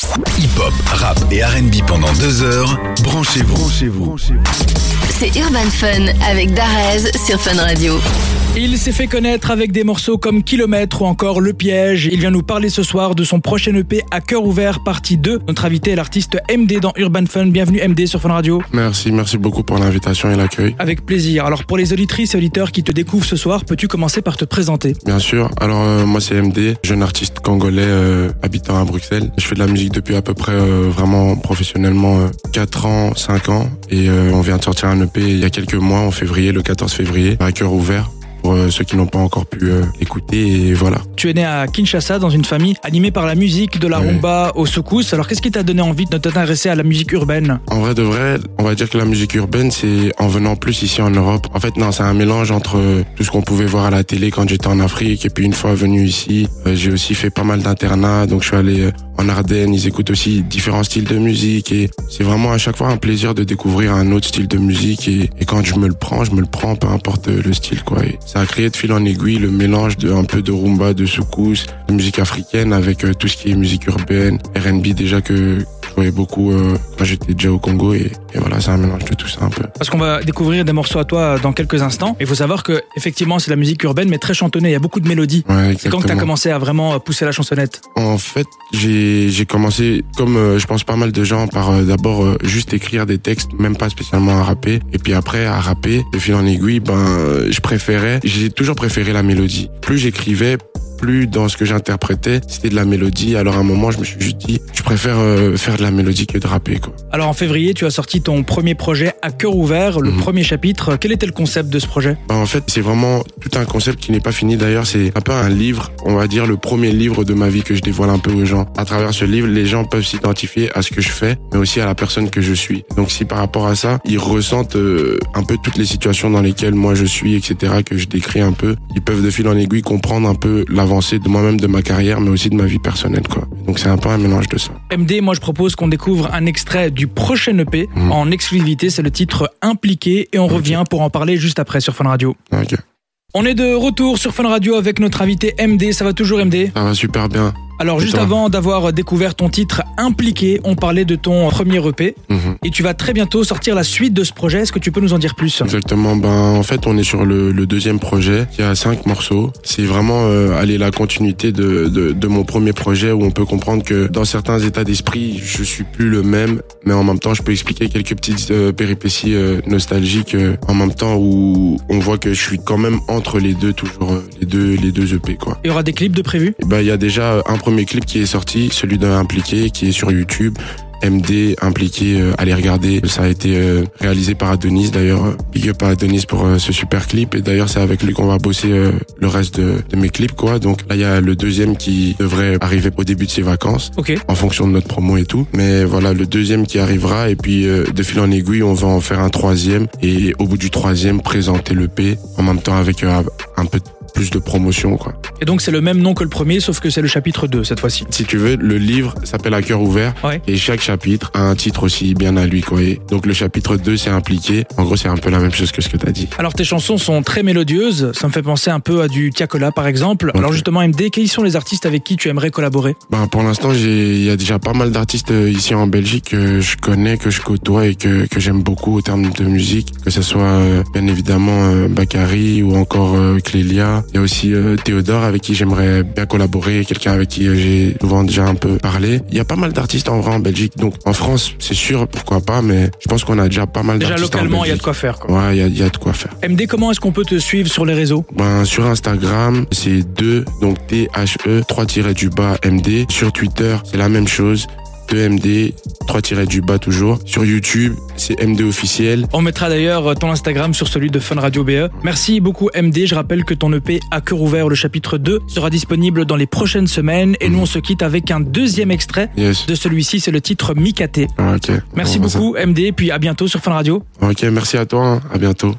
Hip-hop, rap et RB pendant deux heures. Branchez-vous. Branchez-vous. C'est Urban Fun avec Darez sur Fun Radio. Il s'est fait connaître avec des morceaux comme Kilomètre ou encore Le Piège. Il vient nous parler ce soir de son prochain EP à cœur ouvert, partie 2. Notre invité est l'artiste MD dans Urban Fun. Bienvenue MD sur Fun Radio. Merci, merci beaucoup pour l'invitation et l'accueil. Avec plaisir. Alors pour les auditrices et auditeurs qui te découvrent ce soir, peux-tu commencer par te présenter? Bien sûr. Alors euh, moi c'est MD, jeune artiste congolais euh, habitant à Bruxelles. Je fais de la musique depuis à peu près euh, vraiment professionnellement euh, 4 ans, 5 ans et on vient de sortir un EP il y a quelques mois en février, le 14 février, à cœur ouvert pour euh, ceux qui n'ont pas encore pu euh, écouter et voilà. Tu es né à Kinshasa dans une famille animée par la musique, de la Ouais. rumba au secousse. Alors qu'est-ce qui t'a donné envie de t'intéresser à la musique urbaine? En vrai de vrai, on va dire que la musique urbaine, c'est en venant plus ici en Europe. En fait, non, c'est un mélange entre euh, tout ce qu'on pouvait voir à la télé quand j'étais en Afrique et puis une fois venu ici, j'ai aussi fait pas mal d'internats. Donc je suis allé en Ardennes, ils écoutent aussi différents styles de musique et c'est vraiment à chaque fois un plaisir de découvrir un autre style de musique et, quand je me le prends, je me le prends, peu importe le style quoi. Ça a créé de fil en aiguille le mélange de un peu de rumba, de soukous, de musique africaine avec euh, tout ce qui est musique urbaine, R&B déjà que beaucoup euh, quand j'étais déjà au Congo et, et voilà, c'est un mélange de tout ça un peu. Parce qu'on va découvrir des morceaux à toi dans quelques instants. Il faut savoir que effectivement c'est la musique urbaine mais très chantonnée. Il y a beaucoup de mélodies. Ouais, C'est quand que t'as exactement. commencé à vraiment pousser la chansonnette? En fait, j'ai commencé comme euh, je pense pas mal de gens par euh, d'abord euh, juste écrire des textes, même pas spécialement à rapper, et puis après à rapper. De fil en aiguille, ben euh, je préférais, j'ai toujours préféré la mélodie. Plus j'écrivais, plus dans ce que j'interprétais, c'était de la mélodie. Alors à un moment, je me suis juste dit, je préfère euh, faire de la mélodie que de rapper quoi. Alors en février, tu as sorti ton premier projet à cœur ouvert, le Mhm. premier chapitre. Quel était le concept de ce projet? Ben, en fait, c'est vraiment tout un concept qui n'est pas fini. D'ailleurs, c'est un peu un livre, on va dire le premier livre de ma vie que je dévoile un peu aux gens. À travers ce livre, les gens peuvent s'identifier à ce que je fais, mais aussi à la personne que je suis. Donc, si par rapport à ça, ils ressentent euh, un peu toutes les situations dans lesquelles moi je suis, etc., que je décris un peu, ils peuvent de fil en aiguille comprendre un peu de moi-même, de ma carrière, mais aussi de ma vie personnelle, quoi. Donc, c'est un peu un mélange de ça. MD, moi je propose qu'on découvre un extrait du prochain EP Mhm. en exclusivité. C'est le titre Impliqué et on revient pour en parler juste après sur Fun Radio. On est de retour sur Fun Radio avec notre invité MD. Ça va toujours MD Ça va super bien. Alors juste avant d'avoir découvert ton titre Impliqué, on parlait de ton premier EP Mhm. et tu vas très bientôt sortir la suite de ce projet. Est-ce que tu peux nous en dire plus? Exactement. Ben, en fait, on est sur le, le deuxième projet qui a cinq morceaux. C'est vraiment euh, aller la continuité de, de, de mon premier projet où on peut comprendre que dans certains états d'esprit, je suis plus le même, mais en même temps, je peux expliquer quelques petites euh, péripéties euh, nostalgiques en même temps où on voit que je suis quand même entre les deux, toujours les deux, les deux EP quoi. Il y aura des clips de prévus? Et ben, il y a déjà un premier clip qui est sorti, celui d'un impliqué, qui est sur YouTube. MD impliqué, euh, allez regarder. Ça a été euh, réalisé par Adonis d'ailleurs. Big up à Adonis pour euh, ce super clip. Et d'ailleurs, c'est avec lui qu'on va bosser euh, le reste de, de mes clips, quoi. Donc là, il y a le deuxième qui devrait arriver au début de ses vacances, Ok. en fonction de notre promo et tout. Mais voilà, le deuxième qui arrivera. Et puis, euh, de fil en aiguille, on va en faire un troisième. Et au bout du troisième, présenter le P en même temps avec un peu plus de promotion, quoi. Et donc c'est le même nom que le premier sauf que c'est le chapitre 2 cette fois-ci. Si tu veux, le livre s'appelle À cœur ouvert. Ouais. Et chaque chapitre a un titre aussi bien à lui, quoi. Et donc le chapitre 2, c'est impliqué. En gros, c'est un peu la même chose que ce que t'as dit. Alors tes chansons sont très mélodieuses, ça me fait penser un peu à du Tiakola par exemple. Alors justement MD, quels sont les artistes avec qui tu aimerais collaborer? Ben, pour l'instant, il y a déjà pas mal d'artistes euh, ici en Belgique que je connais, que je côtoie et que, que j'aime beaucoup au terme de musique. Que ce soit, euh, bien évidemment, euh, Bakary ou encore euh, Clélia. Il y a aussi euh, Théodore avec qui j'aimerais bien collaborer, quelqu'un avec qui euh, j'ai souvent déjà un peu parlé. Il y a pas mal d'artistes en vrai en Belgique. Donc, en France, c'est sûr, pourquoi pas, mais je pense qu'on a déjà pas mal Déjà d'artistes en localement, il y a de quoi faire quoi. Ouais, il y a, y a de quoi faire. MD, comment est-ce qu'on peut te suivre sur les réseaux? Ben, sur Instagram, c'est 2, donc T-H-E, 3 du bas MD. Sur Twitter, c'est la même chose. 2MD, 3 du bas toujours. Sur YouTube, c'est MD officiel. On mettra d'ailleurs ton Instagram sur celui de Fun Radio BE. Merci beaucoup MD, je rappelle que ton EP à cœur ouvert, le chapitre 2, sera disponible dans les prochaines semaines et nous on se quitte avec un deuxième extrait Yes. de celui-ci, c'est le titre Mikate. Ah. Merci ça. beaucoup MD, puis à bientôt sur Fun Radio. Ok, merci à toi. hein. À bientôt.